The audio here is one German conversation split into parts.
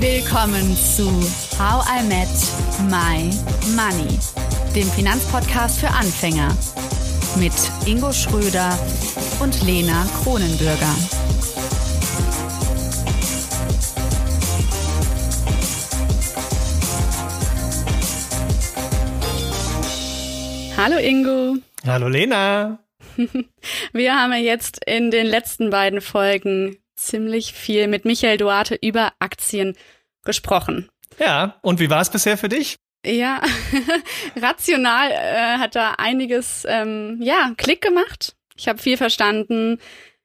Willkommen zu How I Met My Money, dem Finanzpodcast für Anfänger mit Ingo Schröder und Lena Kronenbürger. Hallo Ingo. Hallo Lena. Wir haben ja jetzt in den letzten beiden Folgen ziemlich viel mit Michael Duarte über Aktien gesprochen. Ja, und wie war es bisher für dich? Ja, rational äh, hat da einiges, ähm, ja, Klick gemacht. Ich habe viel verstanden.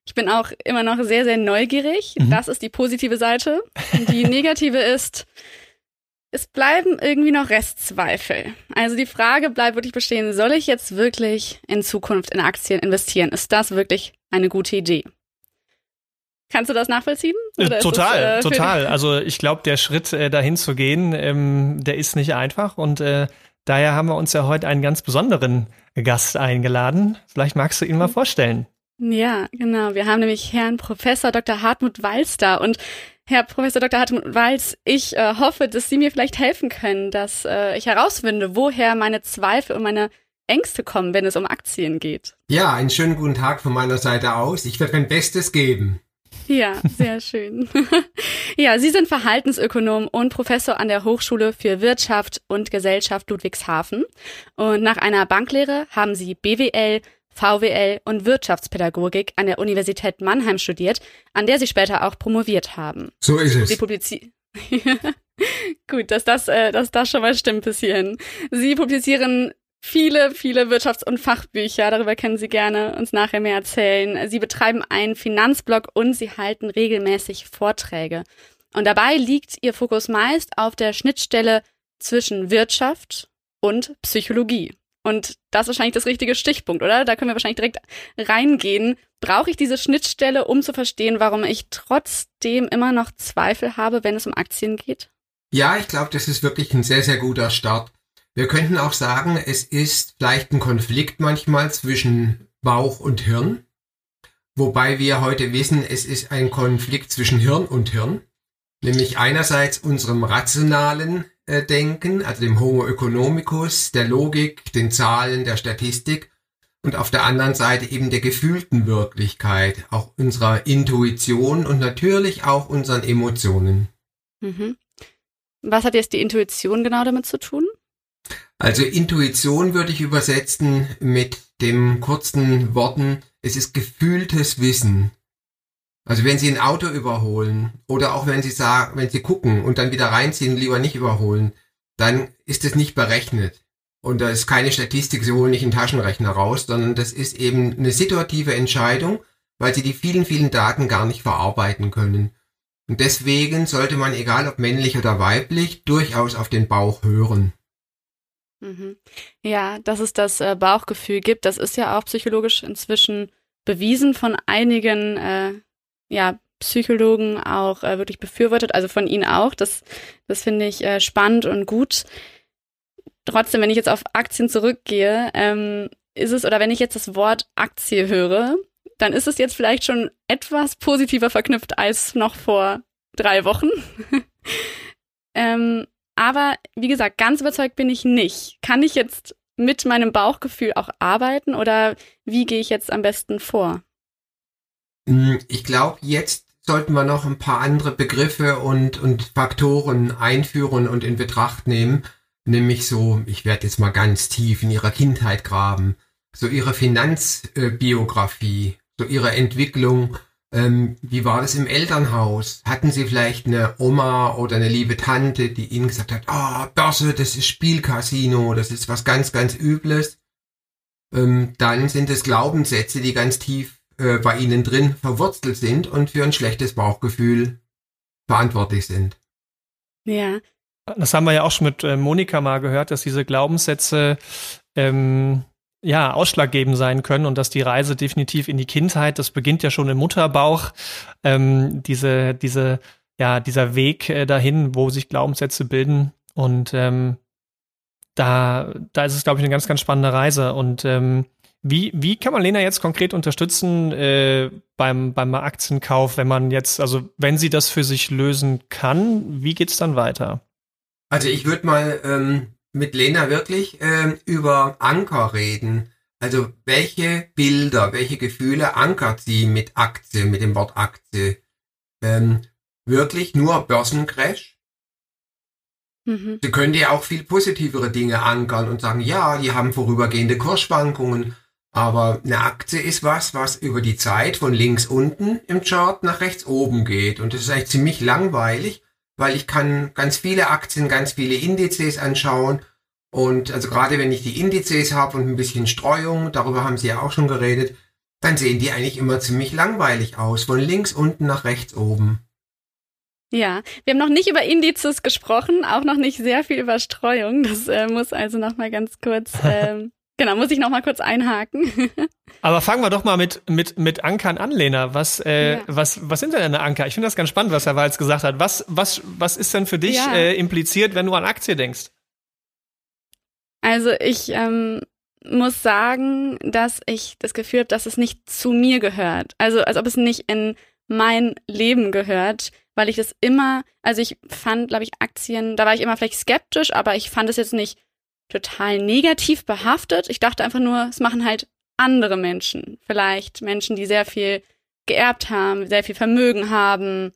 Ich bin auch immer noch sehr, sehr neugierig. Mhm. Das ist die positive Seite. Die negative ist, es bleiben irgendwie noch Restzweifel. Also die Frage bleibt wirklich bestehen, soll ich jetzt wirklich in Zukunft in Aktien investieren? Ist das wirklich eine gute Idee? Kannst du das nachvollziehen? Oder total, das, äh, total. Also ich glaube, der Schritt äh, dahin zu gehen, ähm, der ist nicht einfach und äh, daher haben wir uns ja heute einen ganz besonderen Gast eingeladen. Vielleicht magst du ihn mal vorstellen. Ja, genau. Wir haben nämlich Herrn Professor Dr. Hartmut Walz da und Herr Professor Dr. Hartmut Walz, ich äh, hoffe, dass Sie mir vielleicht helfen können, dass äh, ich herausfinde, woher meine Zweifel und meine Ängste kommen, wenn es um Aktien geht. Ja, einen schönen guten Tag von meiner Seite aus. Ich werde mein Bestes geben. Ja, sehr schön. ja, Sie sind Verhaltensökonom und Professor an der Hochschule für Wirtschaft und Gesellschaft Ludwigshafen. Und nach einer Banklehre haben Sie BWL, VWL und Wirtschaftspädagogik an der Universität Mannheim studiert, an der Sie später auch promoviert haben. So ist es. Sie publizieren. Gut, dass das, äh, dass das schon mal stimmt bis hierhin. Sie publizieren viele, viele Wirtschafts- und Fachbücher. Darüber können Sie gerne uns nachher mehr erzählen. Sie betreiben einen Finanzblog und Sie halten regelmäßig Vorträge. Und dabei liegt Ihr Fokus meist auf der Schnittstelle zwischen Wirtschaft und Psychologie. Und das ist wahrscheinlich das richtige Stichpunkt, oder? Da können wir wahrscheinlich direkt reingehen. Brauche ich diese Schnittstelle, um zu verstehen, warum ich trotzdem immer noch Zweifel habe, wenn es um Aktien geht? Ja, ich glaube, das ist wirklich ein sehr, sehr guter Start. Wir könnten auch sagen, es ist vielleicht ein Konflikt manchmal zwischen Bauch und Hirn. Wobei wir heute wissen, es ist ein Konflikt zwischen Hirn und Hirn. Nämlich einerseits unserem rationalen äh, Denken, also dem Homo economicus, der Logik, den Zahlen, der Statistik und auf der anderen Seite eben der gefühlten Wirklichkeit, auch unserer Intuition und natürlich auch unseren Emotionen. Mhm. Was hat jetzt die Intuition genau damit zu tun? Also Intuition würde ich übersetzen mit dem kurzen Worten, es ist gefühltes Wissen. Also wenn Sie ein Auto überholen oder auch wenn Sie sagen, wenn Sie gucken und dann wieder reinziehen, lieber nicht überholen, dann ist es nicht berechnet. Und da ist keine Statistik, Sie holen nicht einen Taschenrechner raus, sondern das ist eben eine situative Entscheidung, weil Sie die vielen, vielen Daten gar nicht verarbeiten können. Und deswegen sollte man, egal ob männlich oder weiblich, durchaus auf den Bauch hören. Mhm. Ja, dass es das äh, Bauchgefühl gibt, das ist ja auch psychologisch inzwischen bewiesen von einigen äh, ja, Psychologen auch äh, wirklich befürwortet, also von Ihnen auch. Das, das finde ich äh, spannend und gut. Trotzdem, wenn ich jetzt auf Aktien zurückgehe, ähm, ist es, oder wenn ich jetzt das Wort Aktie höre, dann ist es jetzt vielleicht schon etwas positiver verknüpft als noch vor drei Wochen. ähm, aber wie gesagt, ganz überzeugt bin ich nicht. Kann ich jetzt mit meinem Bauchgefühl auch arbeiten oder wie gehe ich jetzt am besten vor? Hm, ich glaube, jetzt sollten wir noch ein paar andere Begriffe und, und Faktoren einführen und in Betracht nehmen. Nämlich so, ich werde jetzt mal ganz tief in ihrer Kindheit graben, so ihre Finanzbiografie, so ihre Entwicklung. Ähm, wie war das im Elternhaus? Hatten Sie vielleicht eine Oma oder eine liebe Tante, die Ihnen gesagt hat, ah, oh, Börse, das ist Spielcasino, das ist was ganz, ganz Übles? Ähm, dann sind es Glaubenssätze, die ganz tief äh, bei ihnen drin verwurzelt sind und für ein schlechtes Bauchgefühl verantwortlich sind. Ja. Das haben wir ja auch schon mit äh, Monika mal gehört, dass diese Glaubenssätze ähm, ja ausschlaggebend sein können und dass die Reise definitiv in die Kindheit, das beginnt ja schon im Mutterbauch, ähm, diese, diese, ja, dieser Weg äh, dahin, wo sich Glaubenssätze bilden. Und ähm, da, da ist es, glaube ich, eine ganz, ganz spannende Reise. Und ähm, Wie, wie kann man Lena jetzt konkret unterstützen äh, beim, beim Aktienkauf, wenn man jetzt, also wenn sie das für sich lösen kann, wie geht's dann weiter? Also ich würde mal ähm, mit Lena wirklich ähm, über Anker reden. Also welche Bilder, welche Gefühle ankert sie mit Aktie, mit dem Wort Aktie? Ähm, wirklich nur Börsencrash? Mhm. Sie könnte ja auch viel positivere Dinge ankern und sagen, ja, die haben vorübergehende Kursschwankungen, aber eine Aktie ist was, was über die Zeit von links unten im Chart nach rechts oben geht. Und das ist eigentlich ziemlich langweilig, weil ich kann ganz viele Aktien, ganz viele Indizes anschauen. Und also gerade wenn ich die Indizes habe und ein bisschen Streuung, darüber haben Sie ja auch schon geredet, dann sehen die eigentlich immer ziemlich langweilig aus, von links unten nach rechts oben. Ja, wir haben noch nicht über Indizes gesprochen, auch noch nicht sehr viel über Streuung. Das äh, muss also noch mal ganz kurz ähm, Genau, muss ich noch mal kurz einhaken. Aber fangen wir doch mal mit, mit, mit Ankern an, Lena. Was, äh, ja. was, was sind denn eine Anker? Ich finde das ganz spannend, was Herr Walz gesagt hat. Was, was, was ist denn für dich ja. äh, impliziert, wenn du an Aktie denkst? Also ich ähm, muss sagen, dass ich das Gefühl habe, dass es nicht zu mir gehört. Also als ob es nicht in mein Leben gehört, weil ich das immer, also ich fand, glaube ich, Aktien, da war ich immer vielleicht skeptisch, aber ich fand es jetzt nicht total negativ behaftet. Ich dachte einfach nur, es machen halt andere Menschen. Vielleicht Menschen, die sehr viel geerbt haben, sehr viel Vermögen haben.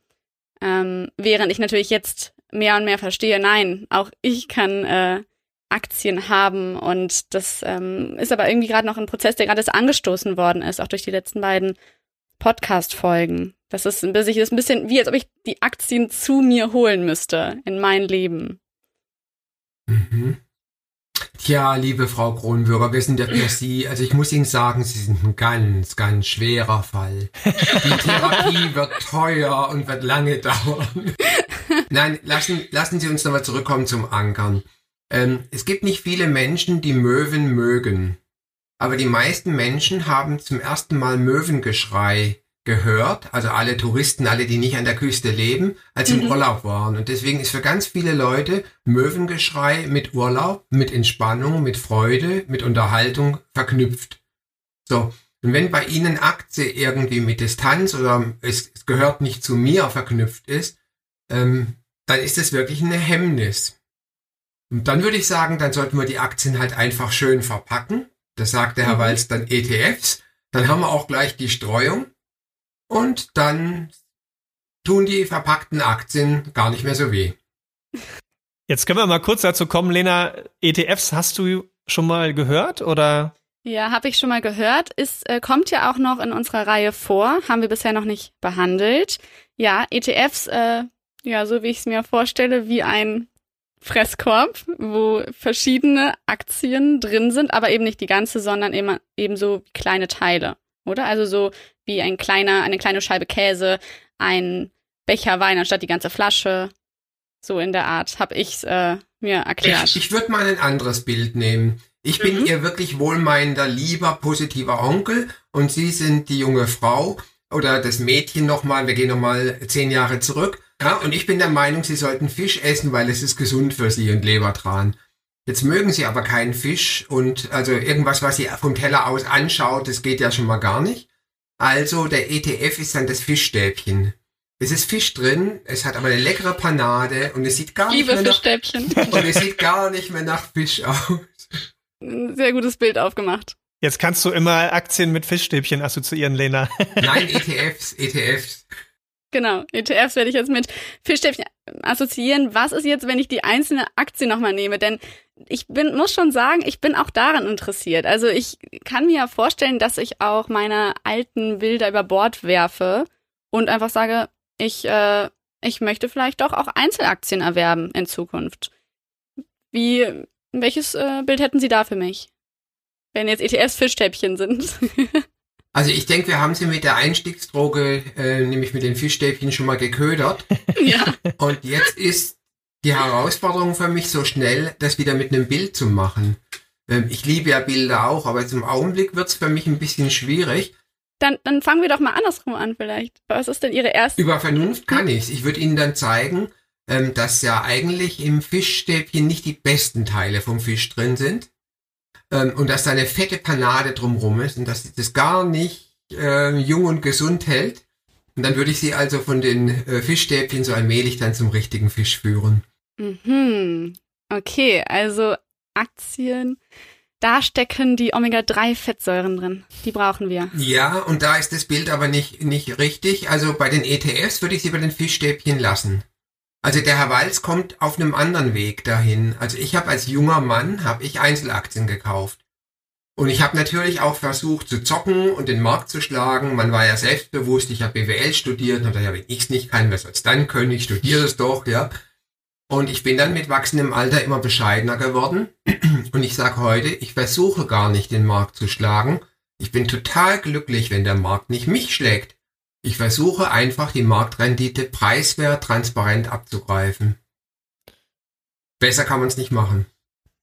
Ähm, während ich natürlich jetzt mehr und mehr verstehe, nein, auch ich kann äh, Aktien haben und das ähm, ist aber irgendwie gerade noch ein Prozess, der gerade angestoßen worden ist, auch durch die letzten beiden Podcast-Folgen. Das ist ein bisschen, ist ein bisschen wie, als ob ich die Aktien zu mir holen müsste in mein Leben. Mhm. Tja, liebe Frau Kronbürger, wir sind ja für Sie, also ich muss Ihnen sagen, Sie sind ein ganz, ganz schwerer Fall. Die Therapie wird teuer und wird lange dauern. Nein, lassen, lassen Sie uns nochmal zurückkommen zum Ankern. Ähm, es gibt nicht viele Menschen, die Möwen mögen. Aber die meisten Menschen haben zum ersten Mal Möwengeschrei gehört, also alle Touristen, alle, die nicht an der Küste leben, als mhm. im Urlaub waren. Und deswegen ist für ganz viele Leute Möwengeschrei mit Urlaub, mit Entspannung, mit Freude, mit Unterhaltung verknüpft. So. Und wenn bei Ihnen Aktie irgendwie mit Distanz oder es, es gehört nicht zu mir verknüpft ist, ähm, dann ist es wirklich eine Hemmnis. Und dann würde ich sagen, dann sollten wir die Aktien halt einfach schön verpacken. Das sagte Herr mhm. Walz dann ETFs. Dann haben wir auch gleich die Streuung und dann tun die verpackten Aktien gar nicht mehr so weh. Jetzt können wir mal kurz dazu kommen, Lena. ETFs hast du schon mal gehört oder? Ja, habe ich schon mal gehört. Ist äh, kommt ja auch noch in unserer Reihe vor, haben wir bisher noch nicht behandelt. Ja, ETFs, äh, ja, so wie ich es mir vorstelle, wie ein Fresskorb, wo verschiedene Aktien drin sind, aber eben nicht die ganze, sondern eben, eben so kleine Teile, oder? Also so wie ein kleiner, eine kleine Scheibe Käse, ein Becher Wein anstatt die ganze Flasche. So in der Art habe ich äh, mir erklärt. Ich, ich würde mal ein anderes Bild nehmen. Ich bin mhm. ihr wirklich wohlmeinender, lieber, positiver Onkel und Sie sind die junge Frau oder das Mädchen nochmal, wir gehen nochmal zehn Jahre zurück. Ja, und ich bin der Meinung, Sie sollten Fisch essen, weil es ist gesund für Sie und Lebertran. Jetzt mögen Sie aber keinen Fisch und also irgendwas, was Sie vom Teller aus anschaut, das geht ja schon mal gar nicht. Also der ETF ist dann das Fischstäbchen. Es ist Fisch drin, es hat aber eine leckere Panade und es sieht gar Liebe nicht mehr Fischstäbchen. nach, und es sieht gar nicht mehr nach Fisch aus. Ein sehr gutes Bild aufgemacht. Jetzt kannst du immer Aktien mit Fischstäbchen assoziieren, Lena. Nein, ETFs, ETFs. Genau, ETFs werde ich jetzt mit Fischstäbchen assoziieren. Was ist jetzt, wenn ich die einzelne Aktie nochmal nehme? Denn ich bin, muss schon sagen, ich bin auch daran interessiert. Also ich kann mir vorstellen, dass ich auch meine alten Bilder über Bord werfe und einfach sage, ich, äh, ich möchte vielleicht doch auch Einzelaktien erwerben in Zukunft. Wie, welches äh, Bild hätten Sie da für mich? Wenn jetzt ETFs Fischstäbchen sind. Also ich denke, wir haben sie mit der Einstiegsdroge, äh, nämlich mit den Fischstäbchen schon mal geködert. ja. Und jetzt ist die Herausforderung für mich so schnell, das wieder mit einem Bild zu machen. Ähm, ich liebe ja Bilder auch, aber zum Augenblick wird es für mich ein bisschen schwierig. Dann, dann fangen wir doch mal andersrum an vielleicht. Was ist denn Ihre erste? Über Vernunft kann ich's. Ich würde Ihnen dann zeigen, ähm, dass ja eigentlich im Fischstäbchen nicht die besten Teile vom Fisch drin sind. ähm, und dass da eine fette Panade drumrum ist und dass das gar nicht äh, jung und gesund hält. Und dann würde ich sie also von den äh, Fischstäbchen so allmählich dann zum richtigen Fisch führen. Mhm. Okay, also Aktien, da stecken die Omega-3-Fettsäuren drin. Die brauchen wir. Ja, und da ist das Bild aber nicht, nicht richtig. Also bei den ETFs würde ich sie bei den Fischstäbchen lassen. Also der Herr Walz kommt auf einem anderen Weg dahin. Also ich habe als junger Mann, habe ich Einzelaktien gekauft. Und ich habe natürlich auch versucht zu zocken und den Markt zu schlagen. Man war ja selbstbewusst, ich habe BWL studiert und dachte, ja, wenn ich's nicht kann, wer soll's dann können? Ich studiere es doch, ja. Und ich bin dann mit wachsendem Alter immer bescheidener geworden. Und ich sage heute, ich versuche gar nicht den Markt zu schlagen. Ich bin total glücklich, wenn der Markt nicht mich schlägt. Ich versuche einfach die Marktrendite preiswert, transparent abzugreifen. Besser kann man es nicht machen.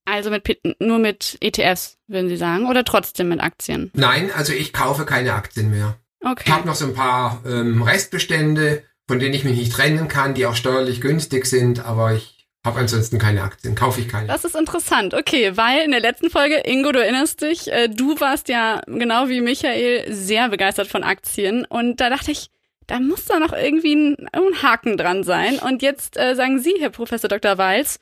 Also mit nur mit ETFs, würden Sie sagen, oder trotzdem mit Aktien? Nein, also ich kaufe keine Aktien mehr. Okay. Ich habe noch so ein paar ähm, Restbestände, von denen ich mich nicht trennen kann, die auch steuerlich günstig sind, aber ich habe ansonsten keine Aktien, kaufe ich keine. Das ist interessant, okay, weil in der letzten Folge, Ingo, du erinnerst dich, äh, du warst ja genau wie Michael sehr begeistert von Aktien und da dachte ich, da muss da noch irgendwie ein, ein Haken dran sein. Und jetzt äh, sagen Sie, Herr Professor Dr. Walz,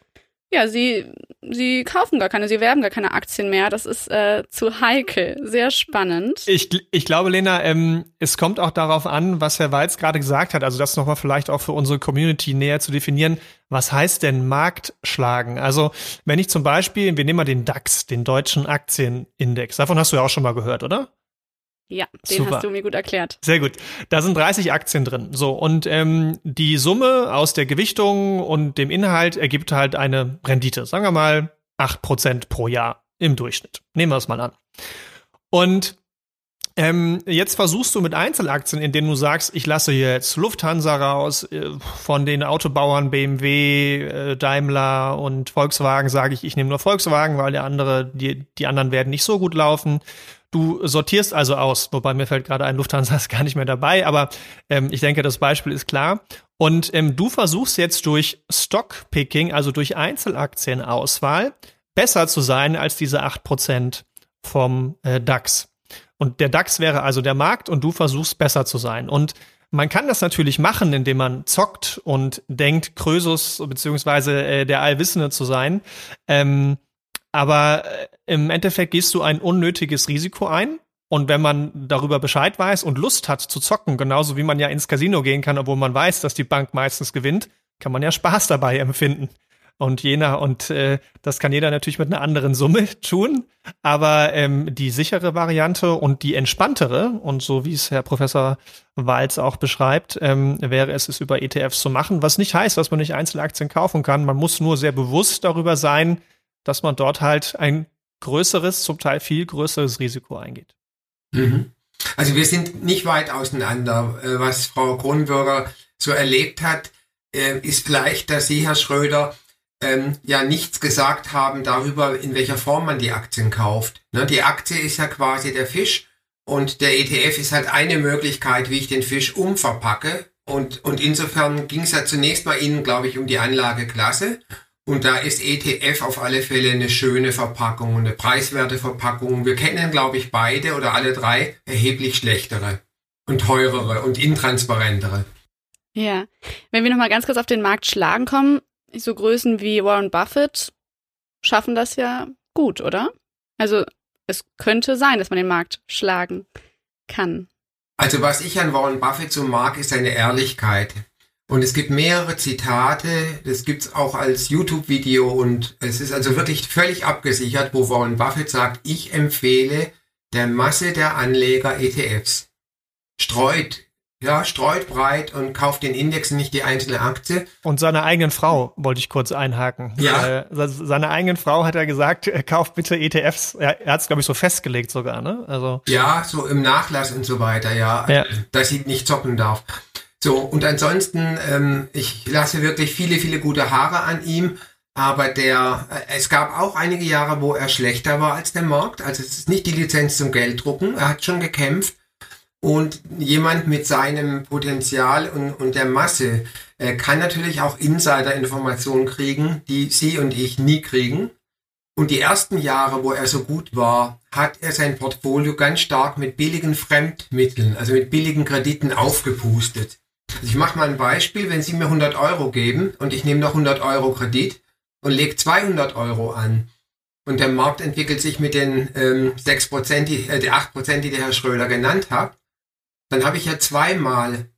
ja, sie, sie kaufen gar keine, sie werben gar keine Aktien mehr. Das ist äh, zu heikel. Sehr spannend. Ich, ich glaube, Lena, ähm, es kommt auch darauf an, was Herr Walz gerade gesagt hat. Also das nochmal vielleicht auch für unsere Community näher zu definieren. Was heißt denn Markt schlagen? Also wenn ich zum Beispiel, wir nehmen mal den DAX, den deutschen Aktienindex. Davon hast du ja auch schon mal gehört, oder? Ja, den Super. hast du mir gut erklärt. Sehr gut. Da sind 30 Aktien drin. So, und ähm, die Summe aus der Gewichtung und dem Inhalt ergibt halt eine Rendite. Sagen wir mal 8% pro Jahr im Durchschnitt. Nehmen wir es mal an. Und ähm, jetzt versuchst du mit Einzelaktien, in denen du sagst, ich lasse jetzt Lufthansa raus, äh, von den Autobauern BMW, äh, Daimler und Volkswagen sage ich, ich nehme nur Volkswagen, weil der andere, die, die anderen werden nicht so gut laufen. Du sortierst also aus, wobei mir fällt gerade ein, Lufthansa ist gar nicht mehr dabei, aber ähm, ich denke, das Beispiel ist klar. Und ähm, du versuchst jetzt durch Stockpicking, also durch Einzelaktienauswahl, besser zu sein als diese acht Prozent vom äh, DAX. Und der DAX wäre also der Markt und du versuchst besser zu sein. Und man kann das natürlich machen, indem man zockt und denkt, Krösus beziehungsweise äh, der Allwissende zu sein. Ähm, aber äh, im Endeffekt gehst du ein unnötiges Risiko ein. Und wenn man darüber Bescheid weiß und Lust hat zu zocken, genauso wie man ja ins Casino gehen kann, obwohl man weiß, dass die Bank meistens gewinnt, kann man ja Spaß dabei empfinden. Und jener, und äh, das kann jeder natürlich mit einer anderen Summe tun. Aber ähm, die sichere Variante und die entspanntere, und so wie es Herr Professor Walz auch beschreibt, ähm, wäre es, es über ETFs zu machen. Was nicht heißt, dass man nicht Einzelaktien kaufen kann. Man muss nur sehr bewusst darüber sein, dass man dort halt ein größeres, zum Teil viel größeres Risiko eingeht. Mhm. Also wir sind nicht weit auseinander. Äh, was Frau Kronenbürger so erlebt hat, äh, ist vielleicht, dass Sie, Herr Schröder, ähm, ja nichts gesagt haben darüber, in welcher Form man die Aktien kauft. Ne, die Aktie ist ja quasi der Fisch und der ETF ist halt eine Möglichkeit, wie ich den Fisch umverpacke. Und, und insofern ging es ja zunächst mal Ihnen, glaube ich, um die Anlageklasse. Und da ist ETF auf alle Fälle eine schöne Verpackung, eine preiswerte Verpackung. Wir kennen, glaube ich, beide oder alle drei erheblich schlechtere und teurere und intransparentere. Ja, wenn wir nochmal ganz kurz auf den Markt schlagen kommen, so Größen wie Warren Buffett schaffen das ja gut, oder? Also es könnte sein, dass man den Markt schlagen kann. Also was ich an Warren Buffett so mag, ist seine Ehrlichkeit. Und es gibt mehrere Zitate, das gibt's auch als YouTube-Video und es ist also wirklich völlig abgesichert, wo Warren Buffett sagt, ich empfehle der Masse der Anleger ETFs. Streut, ja, streut breit und kauft den Index nicht die einzelne Aktie. Und seiner eigenen Frau wollte ich kurz einhaken. Ja. Äh, seiner eigenen Frau hat er gesagt, kauft bitte ETFs. Er, er hat es, glaube ich, so festgelegt sogar, ne? Also. Ja, so im Nachlass und so weiter, ja. ja. Dass sie nicht zocken darf. So, und ansonsten, ähm, ich lasse wirklich viele, viele gute Haare an ihm. Aber der, äh, es gab auch einige Jahre, wo er schlechter war als der Markt. Also es ist nicht die Lizenz zum Gelddrucken. Er hat schon gekämpft. Und jemand mit seinem Potenzial und, und der Masse äh, kann natürlich auch Insider-Informationen kriegen, die Sie und ich nie kriegen. Und die ersten Jahre, wo er so gut war, hat er sein Portfolio ganz stark mit billigen Fremdmitteln, also mit billigen Krediten aufgepustet. Also ich mache mal ein Beispiel, wenn Sie mir 100 Euro geben und ich nehme noch 100 Euro Kredit und lege 200 Euro an und der Markt entwickelt sich mit den ähm, 6%, die, äh, die 8%, die der Herr Schröder genannt hat, dann habe ich ja zweimal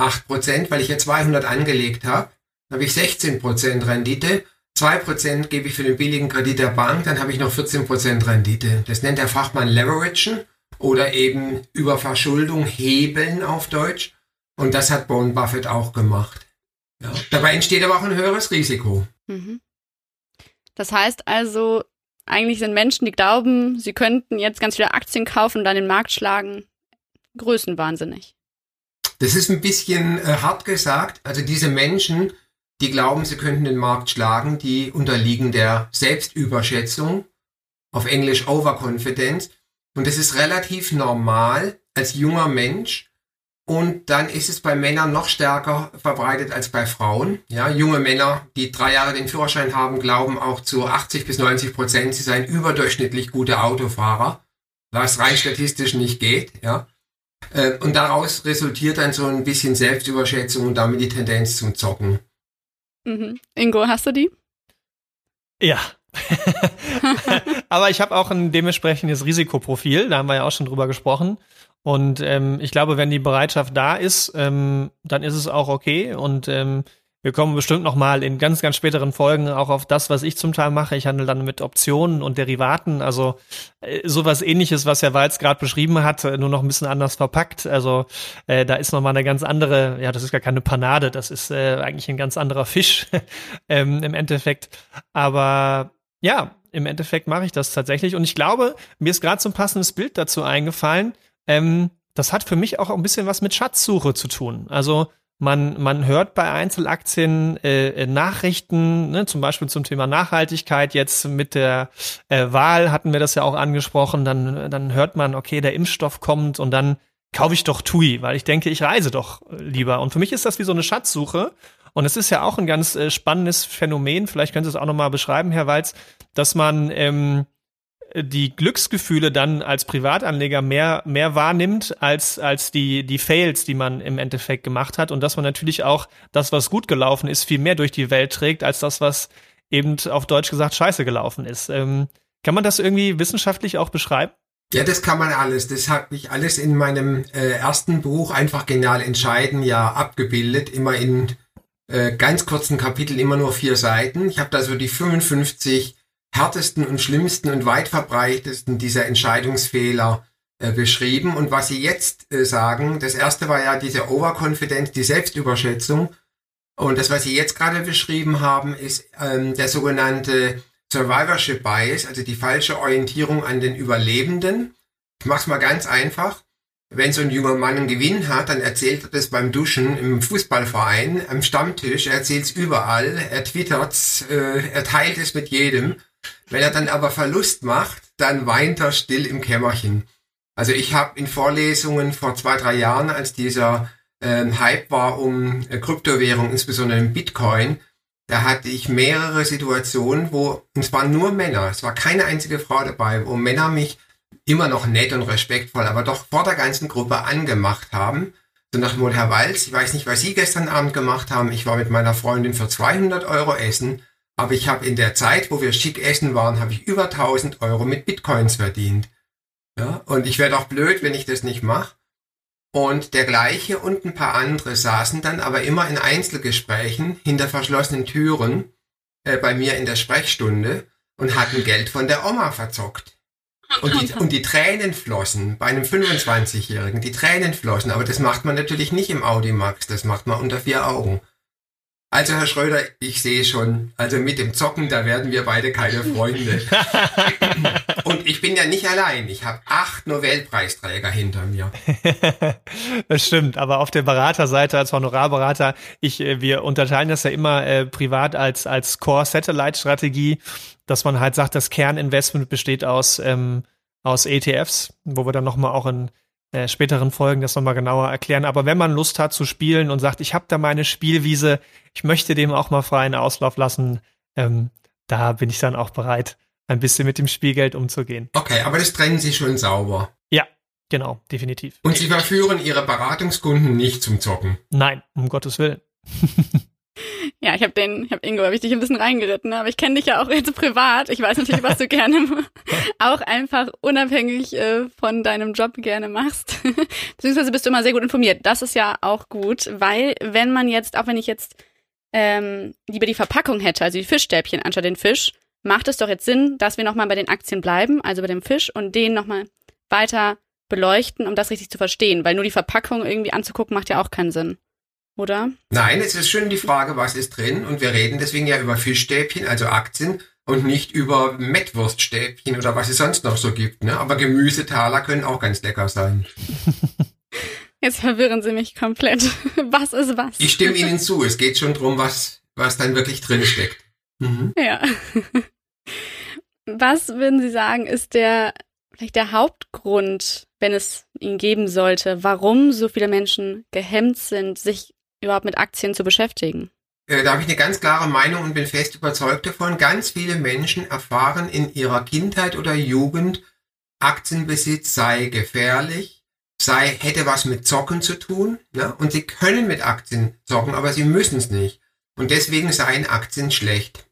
8%, weil ich ja 200 angelegt habe, dann habe ich 16% Rendite 2% gebe ich für den billigen Kredit der Bank, dann habe ich noch 14% Rendite. Das nennt der Fachmann Leveragen oder eben über Verschuldung hebeln auf Deutsch. Und das hat Warren Buffett auch gemacht. Ja. Dabei entsteht aber auch ein höheres Risiko. Mhm. Das heißt also, eigentlich sind Menschen, die glauben, sie könnten jetzt ganz viele Aktien kaufen und dann den Markt schlagen, größenwahnsinnig. Das ist ein bisschen äh, hart gesagt. Also diese Menschen die glauben, sie könnten den Markt schlagen, die unterliegen der Selbstüberschätzung, auf Englisch Overconfidence. Und das ist relativ normal als junger Mensch. Und dann ist es bei Männern noch stärker verbreitet als bei Frauen. Ja, junge Männer, die drei Jahre den Führerschein haben, glauben auch zu 80 bis 90 Prozent, sie seien überdurchschnittlich gute Autofahrer, was rein statistisch nicht geht. Ja, äh, und daraus resultiert dann so ein bisschen Selbstüberschätzung und damit die Tendenz zum Zocken. Mhm. Ingo, hast du die? Ja. Aber ich habe auch ein dementsprechendes Risikoprofil, da haben wir ja auch schon drüber gesprochen. Und ähm, ich glaube, wenn die Bereitschaft da ist, ähm, dann ist es auch okay. Und ähm, wir kommen bestimmt noch mal in ganz, ganz späteren Folgen auch auf das, was ich zum Teil mache. Ich handle dann mit Optionen und Derivaten, also äh, sowas ähnliches, was Herr Walz gerade beschrieben hat, äh, nur noch ein bisschen anders verpackt. Also äh, da ist noch mal eine ganz andere, ja, das ist gar keine Panade, das ist äh, eigentlich ein ganz anderer Fisch ähm, im Endeffekt. Aber ja, im Endeffekt mache ich das tatsächlich. Und ich glaube, mir ist gerade so ein passendes Bild dazu eingefallen. Ähm, das hat für mich auch ein bisschen was mit Schatzsuche zu tun. Also man, man hört bei Einzelaktien äh, äh, Nachrichten, ne, zum Beispiel zum Thema Nachhaltigkeit. Jetzt mit der äh, Wahl hatten wir das ja auch angesprochen. Dann, dann hört man, okay, der Impfstoff kommt und dann kaufe ich doch TUI, weil ich denke, ich reise doch lieber. Und für mich ist das wie so eine Schatzsuche. Und es ist ja auch ein ganz äh, spannendes Phänomen. Vielleicht können Sie es auch noch mal beschreiben, Herr Walz, dass man ähm, die Glücksgefühle dann als Privatanleger mehr, mehr wahrnimmt als, als die, die Fails, die man im Endeffekt gemacht hat und dass man natürlich auch das, was gut gelaufen ist, viel mehr durch die Welt trägt, als das, was eben auf Deutsch gesagt scheiße gelaufen ist. Ähm, kann man das irgendwie wissenschaftlich auch beschreiben? Ja, das kann man alles. Das habe ich alles in meinem äh, ersten Buch einfach genial entscheiden ja abgebildet, immer in äh, ganz kurzen Kapiteln, immer nur vier Seiten. Ich habe da so die 55 härtesten und schlimmsten und weit verbreitesten dieser Entscheidungsfehler äh, beschrieben. Und was Sie jetzt äh, sagen, das erste war ja diese Overconfidence, die Selbstüberschätzung. Und das, was Sie jetzt gerade beschrieben haben, ist ähm, der sogenannte Survivorship Bias, also die falsche Orientierung an den Überlebenden. Ich mache es mal ganz einfach. Wenn so ein junger Mann einen Gewinn hat, dann erzählt er das beim Duschen im Fußballverein, am Stammtisch, er erzählt es überall, er twittert äh, er teilt es mit jedem. Wenn er dann aber Verlust macht, dann weint er still im Kämmerchen. Also ich habe in Vorlesungen vor zwei, drei Jahren, als dieser ähm, Hype war um äh, Kryptowährung, insbesondere im Bitcoin, da hatte ich mehrere Situationen, wo, und es waren nur Männer, es war keine einzige Frau dabei, wo Männer mich immer noch nett und respektvoll, aber doch vor der ganzen Gruppe angemacht haben. So nach dem Motto, Herr Walz, ich weiß nicht, was Sie gestern Abend gemacht haben. Ich war mit meiner Freundin für 200 Euro essen aber ich habe in der Zeit, wo wir schick essen waren, habe ich über 1000 Euro mit Bitcoins verdient. Ja, und ich werde auch blöd, wenn ich das nicht mache. Und der gleiche und ein paar andere saßen dann aber immer in Einzelgesprächen hinter verschlossenen Türen äh, bei mir in der Sprechstunde und hatten Geld von der Oma verzockt. Und die, und die Tränen flossen bei einem 25-Jährigen, die Tränen flossen. Aber das macht man natürlich nicht im Audimax, das macht man unter vier Augen. Also Herr Schröder, ich sehe schon, also mit dem Zocken, da werden wir beide keine Freunde. Und ich bin ja nicht allein. Ich habe acht Nobelpreisträger hinter mir. das stimmt, aber auf der Beraterseite als Honorarberater, ich, äh, wir unterteilen das ja immer äh, privat als, als Core-Satellite-Strategie, dass man halt sagt, das Kerninvestment besteht aus, ähm, aus ETFs, wo wir dann nochmal auch in äh, späteren Folgen das nochmal genauer erklären. Aber wenn man Lust hat zu spielen und sagt, ich habe da meine Spielwiese, ich möchte dem auch mal freien Auslauf lassen, ähm, da bin ich dann auch bereit, ein bisschen mit dem Spielgeld umzugehen. Okay, aber das trennen Sie schon sauber. Ja, genau, definitiv. Und Sie verführen Ihre Beratungskunden nicht zum Zocken? Nein, um Gottes Willen. Ja, ich habe den, ich habe Ingo, habe ich dich ein bisschen reingeritten, aber ich kenne dich ja auch jetzt privat. Ich weiß natürlich, was du gerne auch einfach unabhängig äh, von deinem Job gerne machst. Beziehungsweise bist du immer sehr gut informiert. Das ist ja auch gut, weil wenn man jetzt, auch wenn ich jetzt ähm, lieber die Verpackung hätte, also die Fischstäbchen anstatt den Fisch, macht es doch jetzt Sinn, dass wir nochmal bei den Aktien bleiben, also bei dem Fisch und den nochmal weiter beleuchten, um das richtig zu verstehen, weil nur die Verpackung irgendwie anzugucken macht ja auch keinen Sinn oder? Nein, es ist schon die Frage, was ist drin. Und wir reden deswegen ja über Fischstäbchen, also Aktien, und nicht über Mettwurststäbchen oder was es sonst noch so gibt. Ne? Aber Gemüsetaler können auch ganz lecker sein. Jetzt verwirren Sie mich komplett. Was ist was? Ich stimme Ihnen zu. Es geht schon drum, was, was dann wirklich drin steckt. Mhm. Ja. Was würden Sie sagen, ist der vielleicht der Hauptgrund, wenn es ihn geben sollte, warum so viele Menschen gehemmt sind, sich überhaupt mit Aktien zu beschäftigen? Äh, da habe ich eine ganz klare Meinung und bin fest überzeugt davon. Ganz viele Menschen erfahren in ihrer Kindheit oder Jugend, Aktienbesitz sei gefährlich, sei, hätte was mit Zocken zu tun. Ne? Und sie können mit Aktien zocken, aber sie müssen es nicht. Und deswegen seien Aktien schlecht.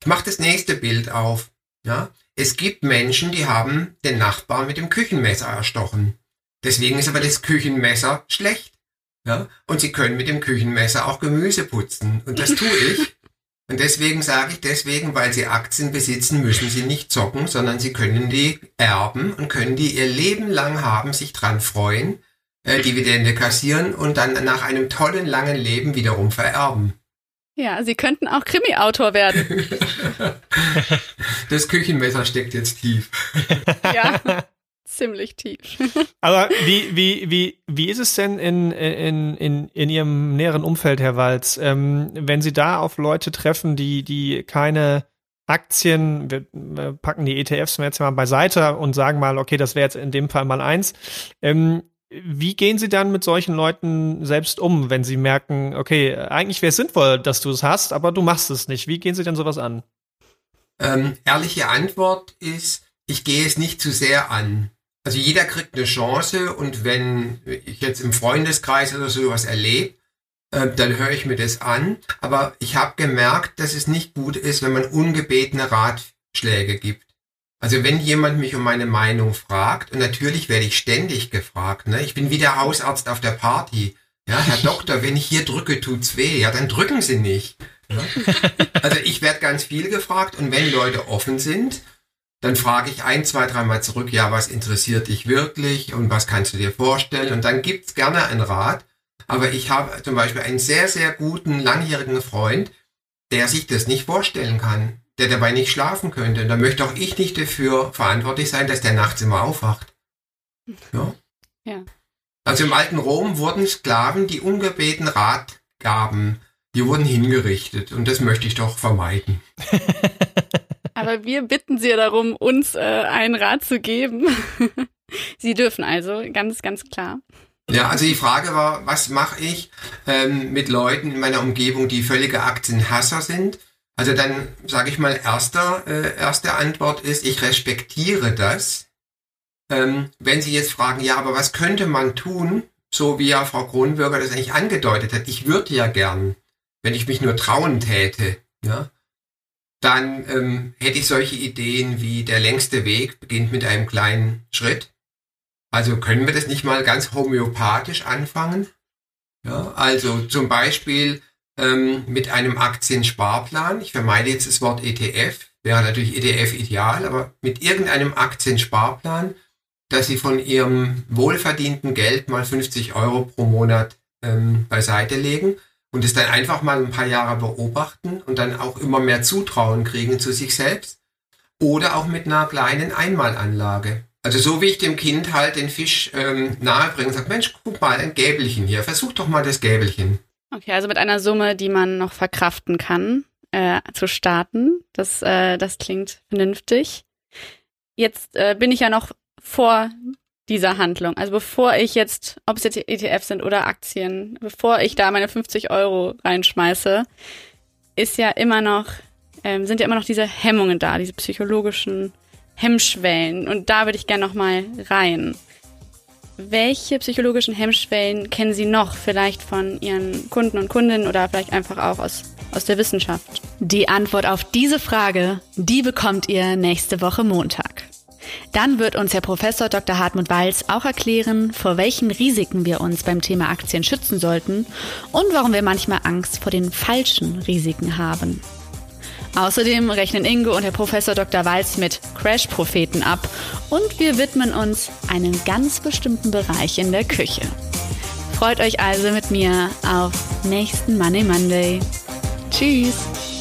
Ich mache das nächste Bild auf. Ja? Es gibt Menschen, die haben den Nachbarn mit dem Küchenmesser erstochen. Deswegen ist aber das Küchenmesser schlecht. Ja? Und sie können mit dem Küchenmesser auch Gemüse putzen. Und das tue ich. Und deswegen sage ich deswegen, weil sie Aktien besitzen, müssen sie nicht zocken, sondern sie können die erben und können die ihr Leben lang haben, sich dran freuen, äh, Dividende kassieren und dann nach einem tollen langen Leben wiederum vererben. Ja, sie könnten auch Krimi-Autor werden. das Küchenmesser steckt jetzt tief. ja ziemlich tief. Aber wie, wie, wie, wie ist es denn in, in, in, in Ihrem näheren Umfeld, Herr Walz, ähm, wenn Sie da auf Leute treffen, die, die keine Aktien, wir packen die ETFs jetzt mal beiseite und sagen mal, okay, das wäre jetzt in dem Fall mal eins. Ähm, wie gehen Sie dann mit solchen Leuten selbst um, wenn Sie merken, okay, eigentlich wäre es sinnvoll, dass du es hast, aber du machst es nicht? Wie gehen Sie denn sowas an? Ähm, ehrliche Antwort ist, ich gehe es nicht zu sehr an. Also jeder kriegt eine Chance und wenn ich jetzt im Freundeskreis oder sowas erlebe, äh, dann höre ich mir das an. Aber ich habe gemerkt, dass es nicht gut ist, wenn man ungebetene Ratschläge gibt. Also wenn jemand mich um meine Meinung fragt, und natürlich werde ich ständig gefragt, ne? ich bin wie der Hausarzt auf der Party. Ja, Herr Doktor, wenn ich hier drücke, tut's weh. Ja, dann drücken Sie nicht. Ja? Also ich werde ganz viel gefragt und wenn Leute offen sind dann frage ich ein, zwei, dreimal zurück, ja, was interessiert dich wirklich und was kannst du dir vorstellen? Und dann gibt's gerne einen Rat. Aber ich habe zum Beispiel einen sehr, sehr guten, langjährigen Freund, der sich das nicht vorstellen kann, der dabei nicht schlafen könnte. Und da möchte auch ich nicht dafür verantwortlich sein, dass der nachts immer aufwacht. Ja. ja. Also im alten Rom wurden Sklaven, die ungebeten Rat gaben, die wurden hingerichtet. Und das möchte ich doch vermeiden. Aber wir bitten Sie darum, uns äh, einen Rat zu geben. Sie dürfen also, ganz, ganz klar. Ja, also die Frage war, was mache ich ähm, mit Leuten in meiner Umgebung, die völlige Aktienhasser sind? Also dann sage ich mal, erster, äh, erste Antwort ist, ich respektiere das. Ähm, wenn Sie jetzt fragen, ja, aber was könnte man tun, so wie ja Frau Kronbürger das eigentlich angedeutet hat, ich würde ja gern, wenn ich mich nur trauen täte, ja, dann ähm, hätte ich solche Ideen wie der längste Weg beginnt mit einem kleinen Schritt. Also können wir das nicht mal ganz homöopathisch anfangen? Ja, also zum Beispiel ähm, mit einem Aktiensparplan. Ich vermeide jetzt das Wort ETF, wäre natürlich ETF ideal, aber mit irgendeinem Aktiensparplan, dass Sie von Ihrem wohlverdienten Geld mal 50 Euro pro Monat ähm, beiseite legen und es dann einfach mal ein paar Jahre beobachten und dann auch immer mehr Zutrauen kriegen zu sich selbst. Oder auch mit einer kleinen Einmalanlage. Also so wie ich dem Kind halt den Fisch ähm, nahebringe und sage, Mensch, guck mal, ein Gäbelchen hier, versuch doch mal das Gäbelchen. Okay, also mit einer Summe, die man noch verkraften kann, äh, zu starten. Das, äh, das klingt vernünftig. Jetzt äh, bin ich ja noch vor dieser Handlung. Also bevor ich jetzt, ob es jetzt ETFs sind oder Aktien, bevor ich da meine 50 Euro reinschmeiße, ist ja immer noch ähm, sind ja immer noch diese Hemmungen da, diese psychologischen Hemmschwellen. Und da würde ich gerne nochmal rein. Welche psychologischen Hemmschwellen kennen Sie noch vielleicht von Ihren Kunden und Kundinnen oder vielleicht einfach auch aus, aus der Wissenschaft? Die Antwort auf diese Frage, die bekommt ihr nächste Woche Montag. Dann wird uns Herr Professor Dr. Hartmut Walz auch erklären, vor welchen Risiken wir uns beim Thema Aktien schützen sollten und warum wir manchmal Angst vor den falschen Risiken haben. Außerdem rechnen Ingo und Herr Professor Dr. Walz mit Crash-Propheten ab und wir widmen uns einem ganz bestimmten Bereich in der Küche. Freut euch also mit mir auf nächsten Money Monday. Tschüss!